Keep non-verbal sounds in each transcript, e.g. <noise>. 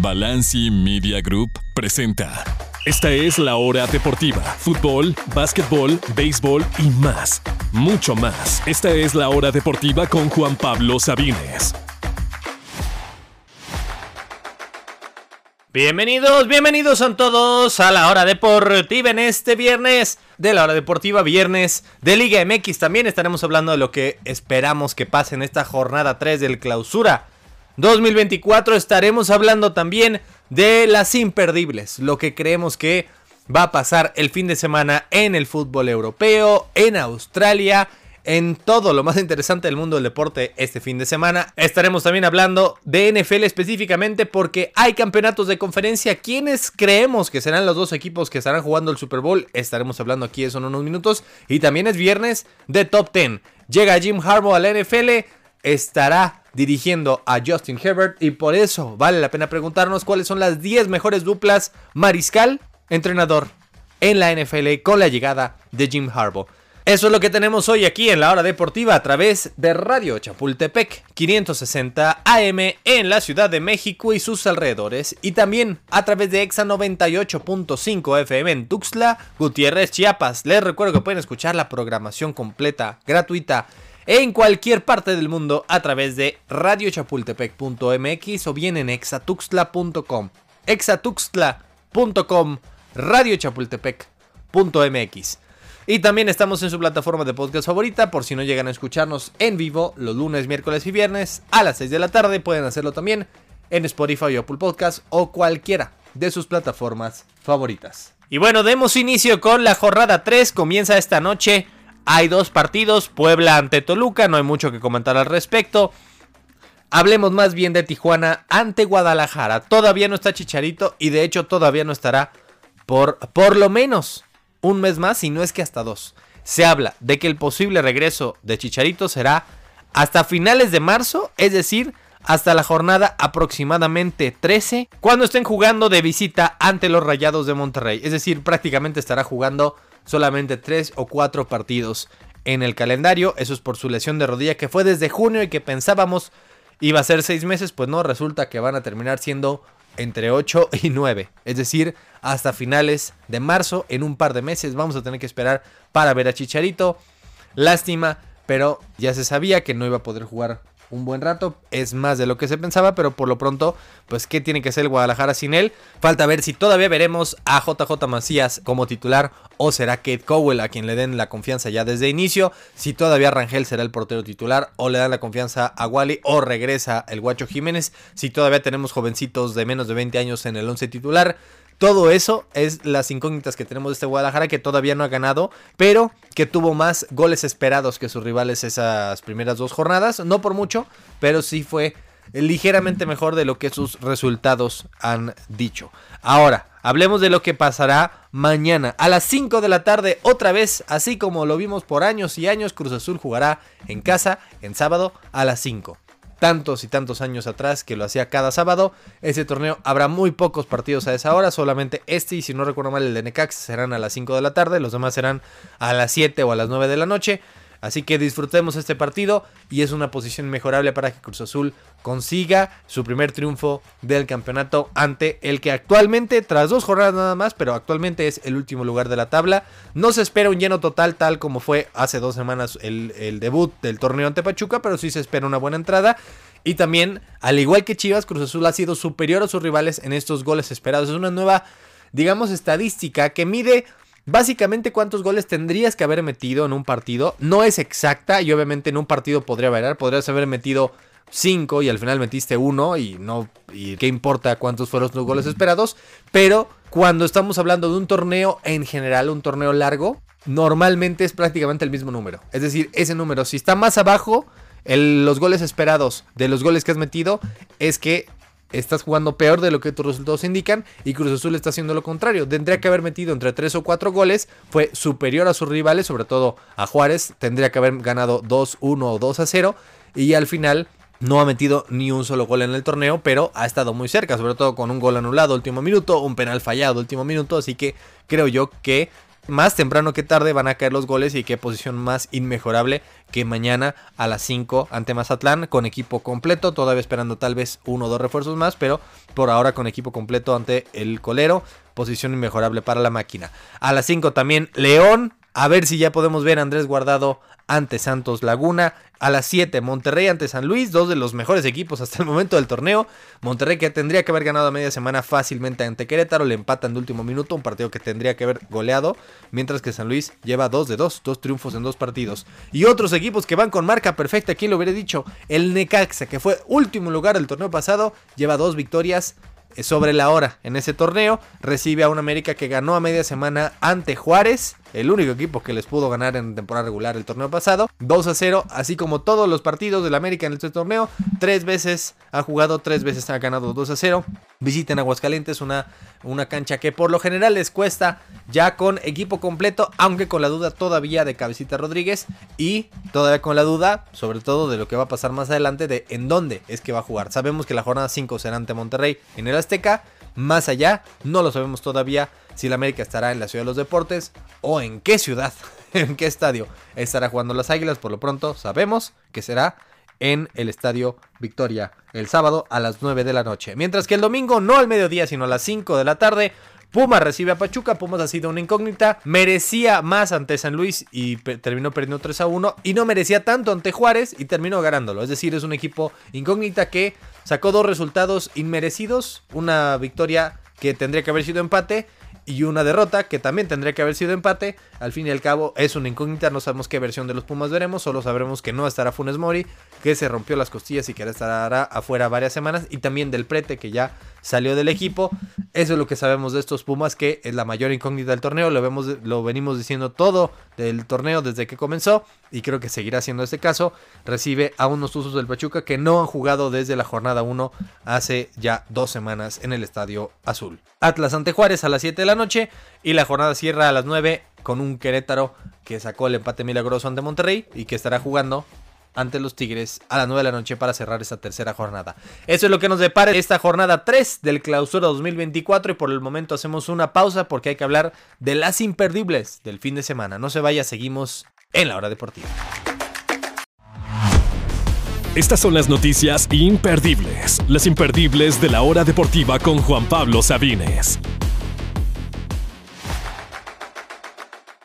Balanci Media Group presenta. Esta es la hora deportiva. Fútbol, básquetbol, béisbol y más. Mucho más. Esta es la hora deportiva con Juan Pablo Sabines. Bienvenidos, bienvenidos a todos a la hora deportiva en este viernes de la hora deportiva, viernes de Liga MX. También estaremos hablando de lo que esperamos que pase en esta jornada 3 del clausura 2024. Estaremos hablando también de las imperdibles, lo que creemos que va a pasar el fin de semana en el fútbol europeo, en Australia, en todo lo más interesante del mundo del deporte este fin de semana. Estaremos también hablando de NFL específicamente porque hay campeonatos de conferencia. ¿Quiénes creemos que serán los dos equipos que estarán jugando el Super Bowl? Estaremos hablando aquí eso en unos minutos. Y también es viernes de Top 10. Llega Jim Harbaugh a la NFL, estará dirigiendo a Justin Herbert y por eso vale la pena preguntarnos cuáles son las 10 mejores duplas mariscal entrenador en la NFL con la llegada de Jim Harbaugh. Eso es lo que tenemos hoy aquí en la hora deportiva a través de Radio Chapultepec 560 AM en la Ciudad de México y sus alrededores y también a través de Exa 98.5 FM en Tuxtla, Gutiérrez, Chiapas. Les recuerdo que pueden escuchar la programación completa, gratuita en cualquier parte del mundo a través de radiochapultepec.mx o bien en exatuxtla.com. exatuxtla.com, radiochapultepec.mx. Y también estamos en su plataforma de podcast favorita, por si no llegan a escucharnos en vivo los lunes, miércoles y viernes a las 6 de la tarde, pueden hacerlo también en Spotify o Apple Podcast o cualquiera de sus plataformas favoritas. Y bueno, demos inicio con la jornada 3, comienza esta noche, hay dos partidos, Puebla ante Toluca, no hay mucho que comentar al respecto. Hablemos más bien de Tijuana ante Guadalajara. Todavía no está Chicharito y de hecho todavía no estará por por lo menos un mes más, y no es que hasta dos. Se habla de que el posible regreso de Chicharito será hasta finales de marzo, es decir, hasta la jornada aproximadamente 13, cuando estén jugando de visita ante los Rayados de Monterrey. Es decir, prácticamente estará jugando solamente 3 o 4 partidos en el calendario. Eso es por su lesión de rodilla que fue desde junio y que pensábamos iba a ser 6 meses, pues no, resulta que van a terminar siendo entre 8 y 9. Es decir, hasta finales de marzo, en un par de meses, vamos a tener que esperar para ver a Chicharito. Lástima, pero ya se sabía que no iba a poder jugar un buen rato. Es más de lo que se pensaba, pero por lo pronto, pues, ¿qué tiene que hacer el Guadalajara sin él? Falta ver si todavía veremos a JJ Macías como titular o será Kate Cowell a quien le den la confianza ya desde inicio. Si todavía Rangel será el portero titular o le dan la confianza a Wally o regresa el Guacho Jiménez. Si todavía tenemos jovencitos de menos de 20 años en el 11 titular. Todo eso es las incógnitas que tenemos de este Guadalajara que todavía no ha ganado, pero que tuvo más goles esperados que sus rivales esas primeras dos jornadas. No por mucho, pero sí fue ligeramente mejor de lo que sus resultados han dicho. Ahora, hablemos de lo que pasará mañana a las 5 de la tarde, otra vez, así como lo vimos por años y años, Cruz Azul jugará en casa en sábado a las 5 tantos y tantos años atrás que lo hacía cada sábado. Ese torneo habrá muy pocos partidos a esa hora, solamente este y si no recuerdo mal el de Necax serán a las 5 de la tarde, los demás serán a las 7 o a las 9 de la noche. Así que disfrutemos este partido y es una posición mejorable para que Cruz Azul consiga su primer triunfo del campeonato ante el que actualmente, tras dos jornadas nada más, pero actualmente es el último lugar de la tabla. No se espera un lleno total tal como fue hace dos semanas el, debut del torneo ante Pachuca, pero sí se espera una buena entrada. Y también, al igual que Chivas, Cruz Azul ha sido superior a sus rivales en estos goles esperados. Es una nueva, digamos, estadística que mide Básicamente, ¿cuántos goles tendrías que haber metido en un partido? No es exacta y obviamente en un partido podría variar. Podrías haber metido 5 y al final metiste 1 y no. ¿Y qué importa cuántos fueron los goles esperados? Pero cuando estamos hablando de un torneo en general, un torneo largo, normalmente es prácticamente el mismo número. Es decir, ese número, si está más abajo, los goles esperados de los goles que has metido, es que estás jugando peor de lo que tus resultados indican y Cruz Azul está haciendo lo contrario. Tendría que haber metido entre 3 o 4 goles, fue superior a sus rivales, sobre todo a Juárez, tendría que haber ganado 2-1 o 2-0 y al final no ha metido ni un solo gol en el torneo, pero ha estado muy cerca, sobre todo con un gol anulado último minuto, un penal fallado último minuto, así que creo yo que más temprano que tarde van a caer los goles y qué posición más inmejorable que mañana a las 5 ante Mazatlán con equipo completo, todavía esperando tal vez uno o dos refuerzos más, pero por ahora con equipo completo ante el colero, posición inmejorable para la máquina. A las 5 también León, a ver si ya podemos ver a Andrés Guardado ante Santos Laguna. A las 7, Monterrey ante San Luis, dos de los mejores equipos hasta el momento del torneo. Monterrey que tendría que haber ganado a media semana fácilmente ante Querétaro, le empatan de último minuto, un partido que tendría que haber goleado, mientras que San Luis lleva 2 de 2, dos triunfos en dos partidos. Y otros equipos que van con marca perfecta, ¿quién lo hubiera dicho? El Necaxa, que fue último lugar del torneo pasado, lleva dos victorias eh, sobre la hora en ese torneo. Recibe a un América que ganó a media semana ante Juárez el único equipo que les pudo ganar en temporada regular el torneo pasado. 2 a 0, así como todos los partidos del América en este torneo. Tres veces ha jugado, tres veces ha ganado 2 a 0. Visiten Aguascalientes, una, una cancha que por lo general les cuesta ya con equipo completo, aunque con la duda todavía de Cabecita Rodríguez y todavía con la duda, sobre todo de lo que va a pasar más adelante, de en dónde es que va a jugar. Sabemos que la jornada 5 será ante Monterrey en el Azteca. Más allá, no lo sabemos todavía si el América estará en la Ciudad de los Deportes o en qué ciudad, <laughs> en qué estadio estará jugando las Águilas. Por lo pronto sabemos que será en el Estadio Victoria el sábado a las 9 de la noche. Mientras que el domingo, no al mediodía, sino a las 5 de la tarde, Puma recibe a Pachuca, Pumas ha sido una incógnita, merecía más ante San Luis y terminó perdiendo 3 a 1 y no merecía tanto ante Juárez y terminó ganándolo. Es decir, es un equipo incógnita que sacó dos resultados inmerecidos, una victoria que tendría que haber sido empate y una derrota que también tendría que haber sido empate. Al fin y al cabo es una incógnita, no sabemos qué versión de los Pumas veremos, solo sabremos que no estará Funes Mori, que se rompió las costillas y que estará afuera varias semanas, y también del Prete que ya salió del equipo. Eso es lo que sabemos de estos Pumas, que es la mayor incógnita del torneo, lo, vemos, lo venimos diciendo todo del torneo desde que comenzó, y creo que seguirá siendo este caso. Recibe a unos usos del Pachuca que no han jugado desde la jornada 1 hace ya dos semanas en el Estadio Azul. Atlas ante Juárez a las 7 de la noche y la jornada cierra a las 9 con un Querétaro que sacó el empate milagroso ante Monterrey y que estará jugando ante los Tigres a las 9 de la noche para cerrar esta tercera jornada. Eso es lo que nos depara esta jornada 3 del clausura 2024 y por el momento hacemos una pausa porque hay que hablar de las imperdibles del fin de semana. No se vaya, seguimos en la hora deportiva. Estas son las noticias imperdibles, las imperdibles de la hora deportiva con Juan Pablo Sabines.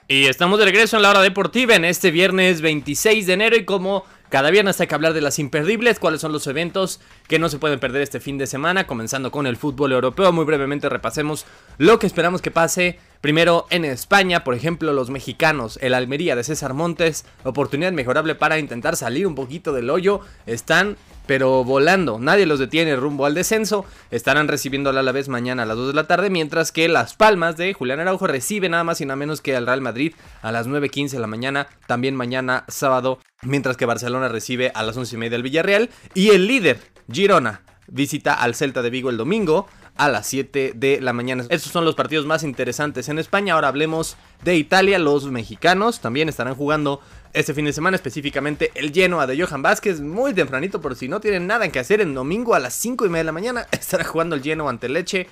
Y estamos de regreso en la hora deportiva en este viernes 26 de enero y como cada viernes hay que hablar de las imperdibles, cuáles son los eventos que no se pueden perder este fin de semana, comenzando con el fútbol europeo. Muy brevemente repasemos lo que esperamos que pase. Primero en España, por ejemplo, los mexicanos, el Almería de César Montes, oportunidad mejorable para intentar salir un poquito del hoyo, están pero volando. Nadie los detiene rumbo al descenso. Estarán recibiendo al Alavés mañana a las 2 de la tarde, mientras que Las Palmas de Julián Araujo recibe nada más y nada menos que al Real Madrid a las 9.15 de la mañana, también mañana sábado, mientras que Barcelona recibe a las 11 y media del Villarreal. Y el líder, Girona, visita al Celta de Vigo el domingo a las 7 de la mañana. Estos son los partidos más interesantes en España. Ahora hablemos de Italia. Los mexicanos también estarán jugando este fin de semana, específicamente el Genoa de Johan Vázquez, muy tempranito, por si no tienen nada que hacer en domingo a las 5 y media de la mañana, <laughs> estará jugando el Genoa ante Leche.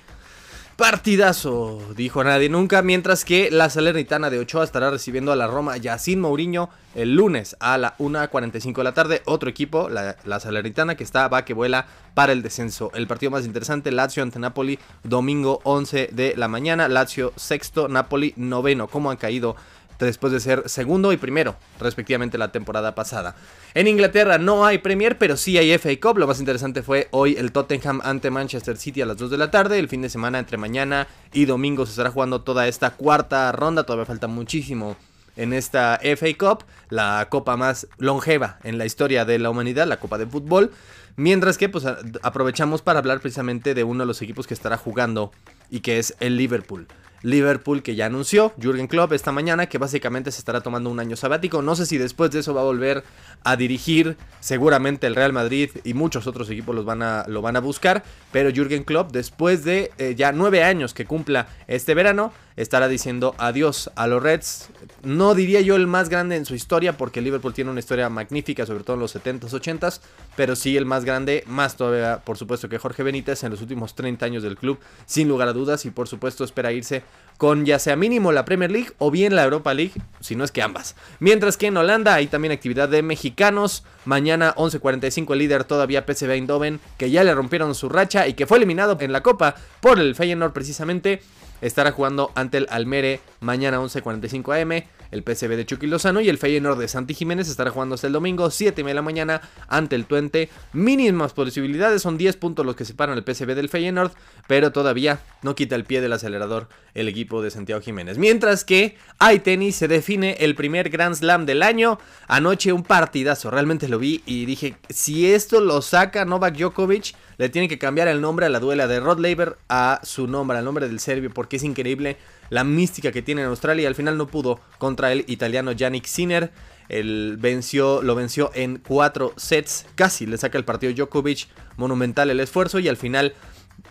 Partidazo, dijo nadie nunca, mientras que la Salernitana de Ochoa estará recibiendo a la Roma Yacine Mourinho el lunes a la 1.45 de la tarde. Otro equipo, la, Salernitana, que está va que vuela para el descenso. El partido más interesante, Lazio ante Napoli, domingo 11 de la mañana. Lazio sexto, Napoli noveno. ¿Cómo han caído después de ser segundo y primero, respectivamente, la temporada pasada. En Inglaterra no hay Premier, pero sí hay FA Cup. Lo más interesante fue hoy el Tottenham ante Manchester City a las 2 de la tarde. El fin de semana entre mañana y domingo se estará jugando toda esta cuarta ronda. Todavía falta muchísimo en esta FA Cup, la copa más longeva en la historia de la humanidad, la copa de fútbol. Mientras que pues aprovechamos para hablar precisamente de uno de los equipos que estará jugando y que es el Liverpool. Liverpool que ya anunció, Jürgen Klopp esta mañana, que básicamente se estará tomando un año sabático. No sé si después de eso va a volver a dirigir, seguramente el Real Madrid y muchos otros equipos los van a, lo van a buscar, pero Jürgen Klopp después de eh, ya nueve años que cumpla este verano, estará diciendo adiós a los Reds. No diría yo el más grande en su historia, porque Liverpool tiene una historia magnífica, sobre todo en los 70s, 80s, pero sí el más grande, más todavía, por supuesto, que Jorge Benítez en los últimos 30 años del club, sin lugar a dudas, y por supuesto espera irse con ya sea mínimo la Premier League o bien la Europa League, si no es que ambas. Mientras que en Holanda hay también actividad de mexicanos. Mañana 11.45 el líder todavía PSV Eindhoven, que ya le rompieron su racha y que fue eliminado en la Copa por el Feyenoord precisamente estará jugando ante el Almere mañana 11.45 am. El PSV de Chucky Lozano y el Feyenoord de Santi Jiménez estará jugando hasta el domingo 7 de la mañana ante el Twente. Mínimas posibilidades, son 10 puntos los que separan el PSV del Feyenoord, pero todavía no quita el pie del acelerador el equipo de Santiago Jiménez. Mientras que hay tenis, se define el primer Grand Slam del año. Anoche un partidazo, realmente lo vi y dije, si esto lo saca Novak Djokovic, le tienen que cambiar el nombre a la duela de Rod Laver a su nombre, al nombre del serbio, porque es increíble la mística que tiene en Australia. Al final no pudo contra el italiano Yannick Sinner. El venció, lo venció en cuatro sets, casi le saca el partido Djokovic, monumental el esfuerzo y al final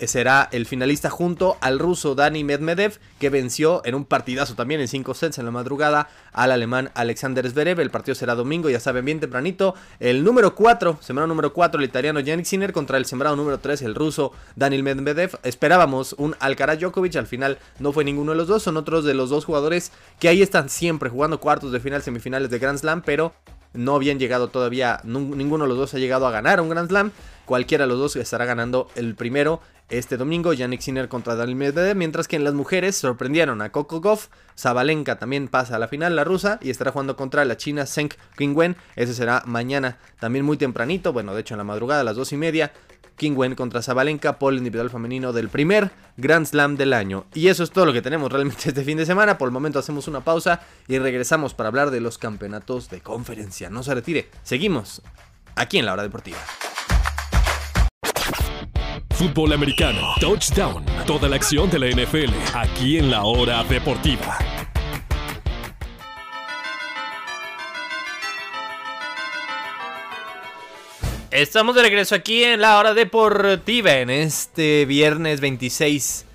será el finalista junto al ruso Dani Medvedev, que venció en un partidazo también en 5 sets en la madrugada al alemán Alexander Zverev. El partido será domingo, ya saben, bien tempranito. El número 4, sembrado número 4, el italiano Yannick Sinner contra el sembrado número 3, el ruso Daniel Medvedev. Esperábamos un Alcaraz Djokovic, al final no fue ninguno de los dos, son otros de los dos jugadores que ahí están siempre jugando cuartos de final, semifinales de Grand Slam, pero no habían llegado todavía, ninguno de los dos ha llegado a ganar un Grand Slam. Cualquiera de los dos estará ganando el primero este domingo. Yannick Sinner contra Daniel Medvedev. Mientras que en las mujeres sorprendieron a Coco Goff. Zabalenka también pasa a la final, la rusa. Y estará jugando contra la china Zheng Qingwen. Ese será mañana también muy tempranito. Bueno, de hecho en la madrugada a las dos y media. Qingwen contra Zabalenka por el individual femenino del primer Grand Slam del año. Y eso es todo lo que tenemos realmente este fin de semana. Por el momento hacemos una pausa y regresamos para hablar de los campeonatos de conferencia. No se retire, seguimos aquí en la hora deportiva. Fútbol americano, touchdown, toda la acción de la NFL, aquí en la hora deportiva. Estamos de regreso aquí en la hora deportiva en este viernes 26,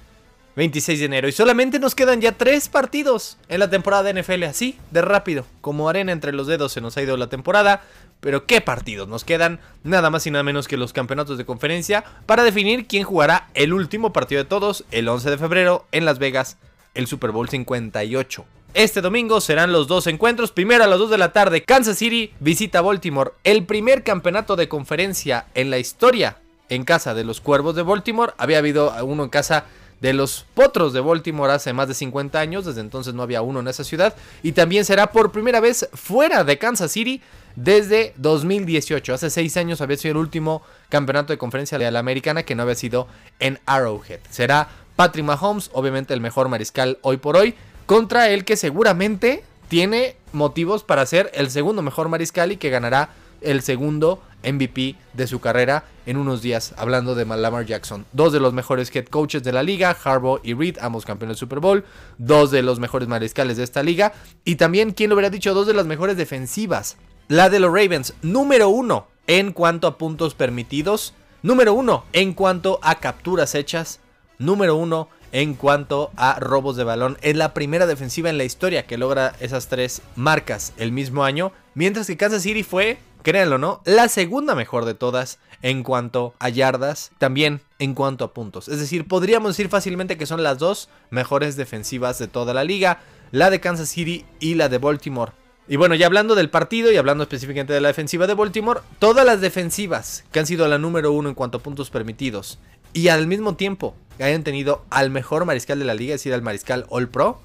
26 de enero. Y solamente nos quedan ya tres partidos en la temporada de NFL. Así, de rápido. Como arena entre los dedos se nos ha ido la temporada. Pero qué partidos nos quedan, nada más y nada menos que los campeonatos de conferencia para definir quién jugará el último partido de todos el 11 de febrero en Las Vegas, el Super Bowl 58. Este domingo serán los dos encuentros. Primero a las 2 de la tarde, Kansas City visita Baltimore. El primer campeonato de conferencia en la historia en casa de los Cuervos de Baltimore. Había habido uno en casa de los Potros de Baltimore hace más de 50 años. Desde entonces no había uno en esa ciudad. Y también será por primera vez fuera de Kansas City desde 2018. Hace seis años había sido el último campeonato de conferencia de la americana que no había sido en Arrowhead. Será Patrick Mahomes, obviamente el mejor mariscal hoy por hoy, contra el que seguramente tiene motivos para ser el segundo mejor mariscal y que ganará el segundo MVP de su carrera en unos días, hablando de Lamar Jackson. Dos de los mejores head coaches de la liga, Harbaugh y Reed, ambos campeones del Super Bowl. Dos de los mejores mariscales de esta liga. Y también, ¿quién lo hubiera dicho? Dos de las mejores defensivas la de los Ravens, número uno en cuanto a puntos permitidos. Número uno en cuanto a capturas hechas. Número uno en cuanto a robos de balón. Es la primera defensiva en la historia que logra esas tres marcas el mismo año. Mientras que Kansas City fue, créanlo no, la segunda mejor de todas en cuanto a yardas. También en cuanto a puntos. Es decir, podríamos decir fácilmente que son las dos mejores defensivas de toda la liga. La de Kansas City y la de Baltimore y bueno, ya hablando del partido y hablando específicamente de la defensiva de Baltimore, todas las defensivas que han sido la número uno en cuanto a puntos permitidos y al mismo tiempo que hayan tenido al mejor mariscal de la liga, es decir, al mariscal All Pro,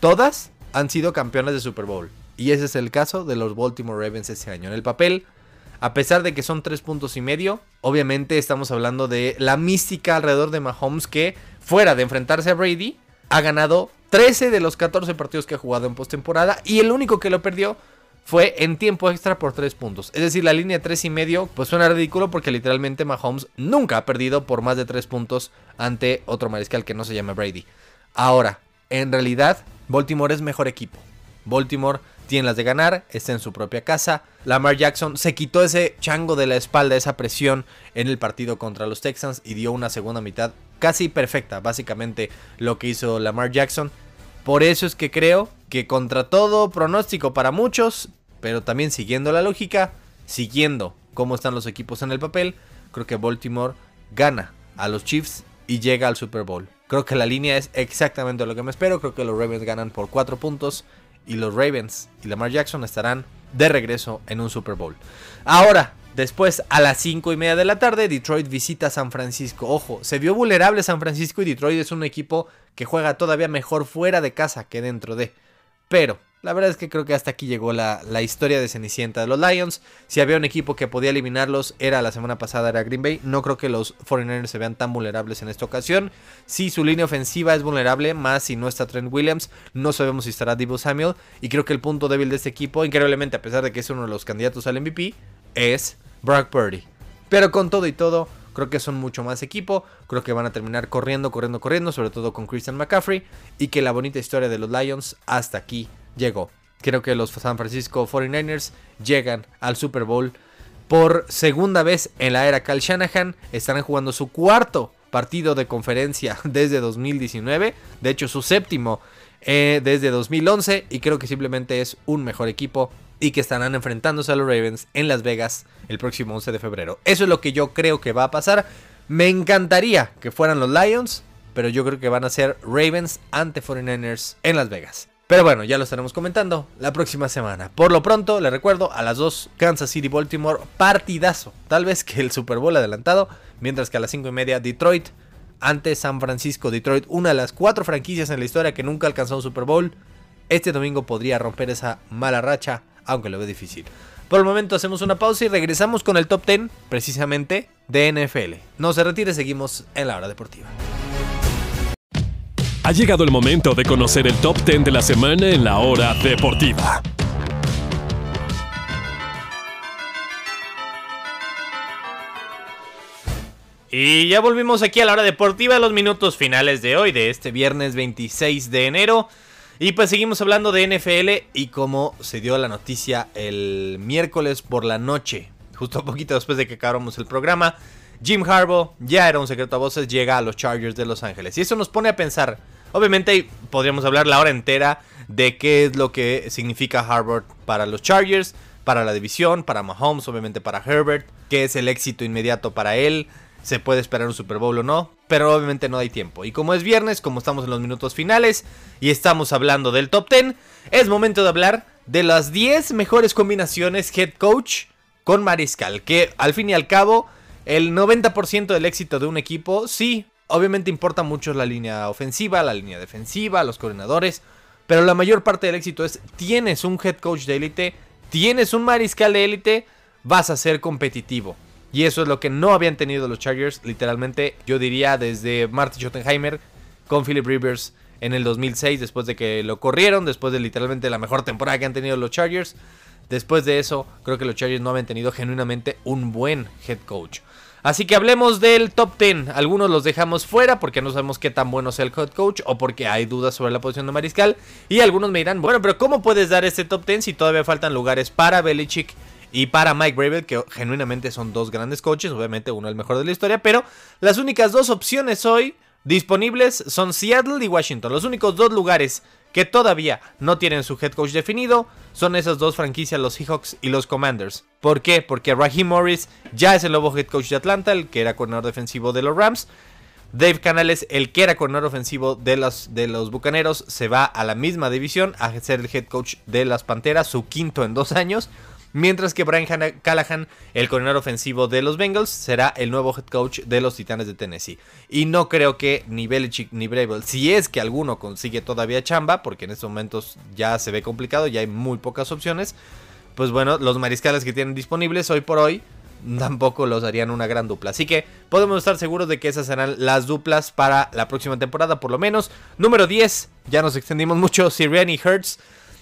todas han sido campeonas de Super Bowl. Y ese es el caso de los Baltimore Ravens este año. En el papel, a pesar de que son tres puntos y medio, obviamente estamos hablando de la mística alrededor de Mahomes que, fuera de enfrentarse a Brady, ha ganado 13 de los 14 partidos que ha jugado en postemporada y el único que lo perdió fue en tiempo extra por 3 puntos. Es decir, la línea 3 y medio pues suena ridículo porque literalmente Mahomes nunca ha perdido por más de 3 puntos ante otro mariscal que no se llama Brady. Ahora, en realidad, Baltimore es mejor equipo. Baltimore tiene las de ganar, está en su propia casa. Lamar Jackson se quitó ese chango de la espalda, esa presión en el partido contra los Texans y dio una segunda mitad casi perfecta, básicamente lo que hizo Lamar Jackson. Por eso es que creo que contra todo pronóstico para muchos, pero también siguiendo la lógica, siguiendo cómo están los equipos en el papel, creo que Baltimore gana a los Chiefs y llega al Super Bowl. Creo que la línea es exactamente lo que me espero. Creo que los Ravens ganan por 4 puntos y los Ravens y Lamar Jackson estarán de regreso en un Super Bowl. Ahora, después a las 5 y media de la tarde, Detroit visita San Francisco. Ojo, se vio vulnerable San Francisco y Detroit es un equipo que juega todavía mejor fuera de casa que dentro de. Pero la verdad es que creo que hasta aquí llegó la, historia de Cenicienta de los Lions. Si había un equipo que podía eliminarlos, era la semana pasada, era Green Bay. No creo que los 49ers se vean tan vulnerables en esta ocasión. Si su línea ofensiva es vulnerable, más si no está Trent Williams, no sabemos si estará Divo Samuel. Y creo que el punto débil de este equipo, increíblemente, a pesar de que es uno de los candidatos al MVP, es Brock Purdy. Pero con todo y todo, creo que son mucho más equipo. Creo que van a terminar corriendo, corriendo, corriendo, sobre todo con Christian McCaffrey. Y que la bonita historia de los Lions hasta aquí llegó. Creo que los San Francisco 49ers llegan al Super Bowl por segunda vez en la era Cal Shanahan. Estarán jugando su cuarto partido de conferencia <laughs> desde 2019. De hecho, su séptimo eh, desde 2011. Y creo que simplemente es un mejor equipo. Y que estarán enfrentándose a los Ravens en Las Vegas el próximo 11 de febrero. Eso es lo que yo creo que va a pasar. Me encantaría que fueran los Lions. Pero yo creo que van a ser Ravens ante 49ers en Las Vegas. Pero bueno, ya lo estaremos comentando la próxima semana. Por lo pronto, les recuerdo a las 2 Kansas City Baltimore, partidazo. Tal vez que el Super Bowl adelantado, mientras que a las 5 y media Detroit ante San Francisco. Detroit, una de las cuatro franquicias en la historia que nunca alcanzó un Super Bowl. Este domingo podría romper esa mala racha, aunque lo ve difícil. Por el momento hacemos una pausa y regresamos con el top 10, precisamente, de NFL. No se retire, seguimos en la hora deportiva. Ha llegado el momento de conocer el top 10 de la semana en la hora deportiva. Y ya volvimos aquí a la hora deportiva, los minutos finales de hoy, de este viernes 26 de enero. Y pues seguimos hablando de NFL y cómo se dio la noticia el miércoles por la noche, justo un <laughs> poquito después de que acabamos el programa. Jim Harbaugh, ya era un secreto a voces, llega a los Chargers de Los Ángeles. Y eso nos pone a pensar, Obviamente podríamos hablar la hora entera de qué es lo que significa Harvard para los Chargers, para la división, para Mahomes, obviamente para Herbert, qué es el éxito inmediato para él, se puede esperar un Super Bowl o no, pero obviamente no hay tiempo. Y como es viernes, como estamos en los minutos finales y estamos hablando del top 10, es momento de hablar de las 10 mejores combinaciones head coach con mariscal, que al fin y al cabo el 90% del éxito de un equipo sí Obviamente importa mucho la línea ofensiva, la línea defensiva, los coordinadores, pero la mayor parte del éxito es tienes un head coach de élite, tienes un mariscal de élite, vas a ser competitivo. Y eso es lo que no habían tenido los Chargers, literalmente, yo diría desde Marty Schottenheimer con Philip Rivers en el 2006, después de que lo corrieron, después de literalmente la mejor temporada que han tenido los Chargers. Después de eso, creo que los Chargers no habían tenido genuinamente un buen head coach. Así que hablemos del top 10. Algunos los dejamos fuera porque no sabemos qué tan bueno sea el head coach o porque hay dudas sobre la posición de mariscal. Y algunos me dirán, bueno, pero ¿cómo puedes dar este top 10 si todavía faltan lugares para Belichick y para Mike Bravel, que genuinamente son dos grandes coaches, obviamente uno el mejor de la historia, pero las únicas dos opciones hoy disponibles son Seattle y Washington. Los únicos dos lugares que todavía no tienen su head coach definido son esas dos franquicias, los Seahawks y los Commanders. ¿Por qué? Porque Raheem Morris ya es el nuevo head coach de Atlanta, el que era coordinador defensivo de los Rams. Dave Canales, el que era coordinador ofensivo de los, de los Bucaneros, se va a la misma división a ser el head coach de las Panteras, su quinto en dos años. Mientras que Brian Callahan, el coordinador ofensivo de los Bengals, será el nuevo head coach de los Titanes de Tennessee. Y no creo que ni Belichick ni Bravel, si es que alguno consigue todavía chamba, porque en estos momentos ya se ve complicado, ya hay muy pocas opciones, pues bueno, los mariscales que tienen disponibles hoy por hoy tampoco los harían una gran dupla. Así que podemos estar seguros de que esas serán las duplas para la próxima temporada, por lo menos. Número 10, ya nos extendimos mucho, Sirianni Hertz.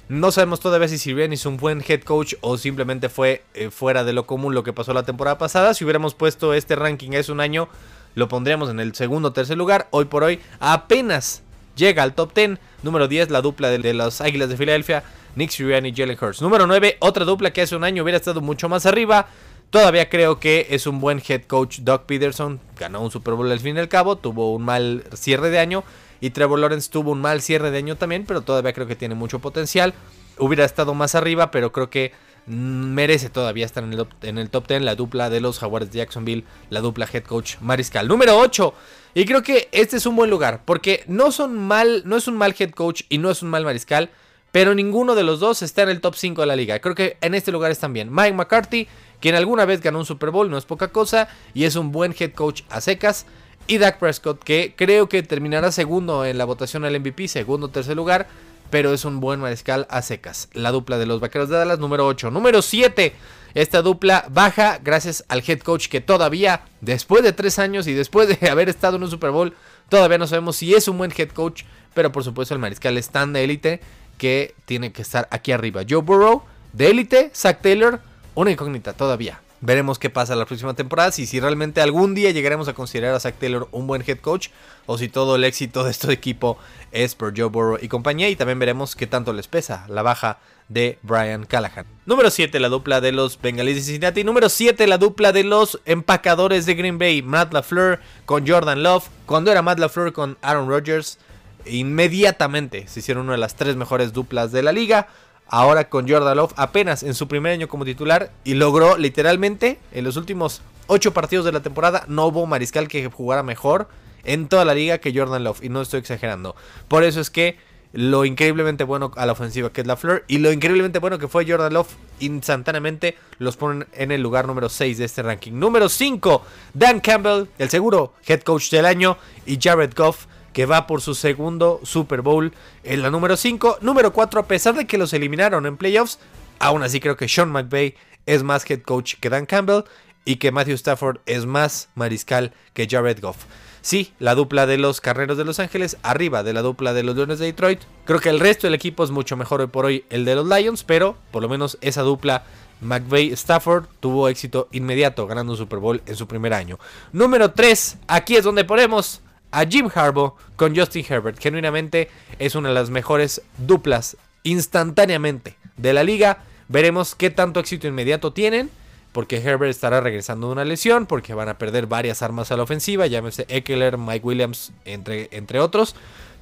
No sabemos todavía si Sirianni es un buen head coach o simplemente fue eh, fuera de lo común lo que pasó la temporada pasada. Si hubiéramos puesto este ranking hace un año, lo pondríamos en el segundo o tercer lugar. Hoy por hoy apenas llega al top 10. Número 10, la dupla de, de las Águilas de Filadelfia, Nick Sirianni y Jalen Hurts. Número 9, otra dupla que hace un año hubiera estado mucho más arriba. Todavía creo que es un buen head coach Doug Peterson. Ganó un Super Bowl al fin y al cabo. Tuvo un mal cierre de año. Y Trevor Lawrence tuvo un mal cierre de año también, pero todavía creo que tiene mucho potencial. Hubiera estado más arriba, pero creo que merece todavía estar en el, top 10 la dupla de los Jaguars de Jacksonville, la dupla head coach Mariscal. Número 8. Y creo que este es un buen lugar, porque no son mal, no es un mal head coach y no es un mal mariscal, pero ninguno de los dos está en el top 5 de la liga. Creo que en este lugar están bien. Mike McCarthy, quien alguna vez ganó un Super Bowl, no es poca cosa, y es un buen head coach a secas. Y Dak Prescott, que creo que terminará segundo en la votación al MVP, segundo o tercer lugar, pero es un buen mariscal a secas. La dupla de los Vaqueros de Dallas, número 8. Número 7. Esta dupla baja gracias al head coach que todavía, después de tres años y después de <laughs> haber estado en un Super Bowl, todavía no sabemos si es un buen head coach, pero por supuesto el mariscal es tan de élite que tiene que estar aquí arriba. Joe Burrow, de élite, Zach Taylor, una incógnita todavía. Veremos qué pasa la próxima temporada, y si realmente algún día llegaremos a considerar a Zach Taylor un buen head coach o si todo el éxito de este <laughs> equipo es por Joe Burrow y compañía y también veremos qué tanto les pesa la baja de Brian Callahan. Número 7, la dupla de los Bengalis de Cincinnati. Número 7, la dupla de los empacadores de Green Bay. Matt LaFleur con Jordan Love. Cuando era Matt LaFleur con Aaron Rodgers, inmediatamente se hicieron una de las tres mejores duplas de la liga ahora con Jordan Love apenas en su primer año como titular y logró literalmente en los últimos 8 partidos de la temporada no hubo mariscal que jugara mejor en toda la liga que Jordan Love y no estoy exagerando. Por eso es que lo increíblemente bueno a la ofensiva que es la y lo increíblemente bueno que fue Jordan Love instantáneamente los ponen en el lugar número 6 de este ranking. Número 5, Dan Campbell, el seguro head coach del año y Jared Goff que va por su segundo Super Bowl en la número 5. Número 4, a pesar de que los eliminaron en playoffs, aún así creo que Sean McVay es más head coach que Dan Campbell y que Matthew Stafford es más mariscal que Jared Goff. Sí, la dupla de los Carneros de Los Ángeles, arriba de la dupla de los Leones de Detroit. Creo que el resto del equipo es mucho mejor hoy por hoy el de los Lions, pero por lo menos esa dupla McVay-Stafford tuvo éxito inmediato ganando un Super Bowl en su primer año. Número 3, aquí es donde ponemos a Jim Harbaugh con Justin Herbert. Genuinamente es una de las mejores duplas instantáneamente de la liga. Veremos qué tanto éxito inmediato tienen. Porque Herbert estará regresando de una lesión. Porque van a perder varias armas a la ofensiva. Llámese Eckler, Mike Williams, entre, entre otros.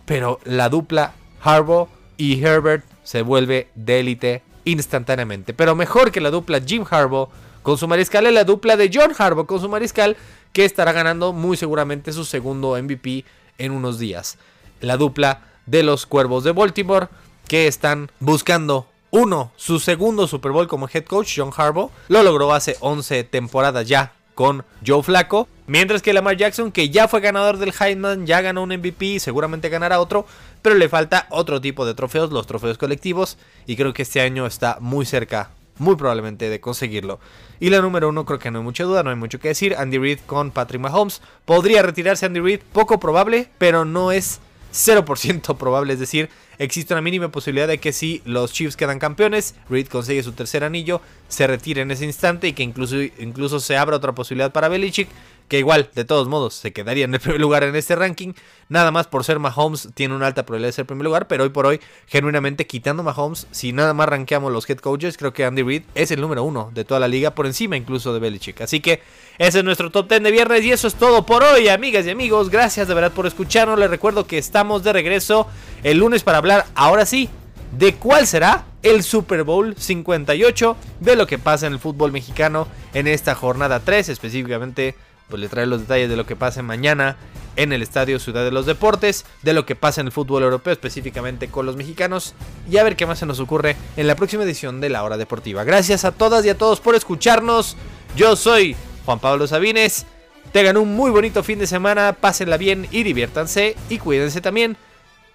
Pero la dupla Harbaugh y Herbert se vuelve de élite instantáneamente. Pero mejor que la dupla Jim Harbaugh con su mariscal es la dupla de John Harbaugh con su mariscal que estará ganando muy seguramente su segundo MVP en unos días. La dupla de los Cuervos de Baltimore que están buscando uno, su segundo Super Bowl como head coach, John Harbaugh, lo logró hace 11 temporadas ya con Joe Flacco, mientras que Lamar Jackson, que ya fue ganador del Heisman, ya ganó un MVP, seguramente ganará otro, pero le falta otro tipo de trofeos, los trofeos colectivos, y creo que este año está muy cerca muy probablemente de conseguirlo. Y la número uno creo que no hay mucha duda, no hay mucho que decir. Andy Reid con Patrick Mahomes. Podría retirarse Andy Reid, poco probable, pero no es 0% probable. Es decir, existe una mínima posibilidad de que si los Chiefs quedan campeones, Reid consigue su tercer anillo, se retire en ese instante y que incluso, incluso se abra otra posibilidad para Belichick que igual, de todos modos, se quedaría en el <laughs> primer lugar en este ranking. Nada más por ser Mahomes, tiene una alta probabilidad de ser primer lugar, pero hoy por hoy, genuinamente quitando Mahomes, si nada más rankeamos los head coaches, creo que Andy Reid es el número uno de toda la liga, por encima incluso de Belichick. Así que ese es nuestro top 10 de viernes y eso es todo por hoy, amigas y amigos. Gracias de verdad por escucharnos. Les recuerdo que estamos de regreso el lunes para hablar, ahora sí, de cuál será el Super Bowl 58, de lo que pasa en el fútbol mexicano en esta jornada 3, específicamente pues le trae los detalles de lo que pasa mañana en el Estadio Ciudad de los Deportes, de lo que pasa en el fútbol europeo, específicamente con los mexicanos, y a ver qué más se nos ocurre en la próxima edición de La Hora Deportiva. Gracias a todas y a todos por escucharnos. Yo soy Juan Pablo Sabines. Tengan un muy bonito fin de semana, pásenla bien y diviértanse y cuídense también.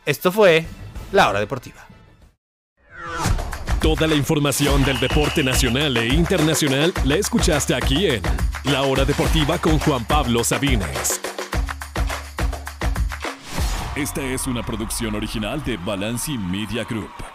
Esto fue La Hora Deportiva. Toda la información del deporte nacional e internacional la escuchaste aquí en La Hora Deportiva con Juan Pablo Sabines. Esta es una producción original de Balanci Media Group.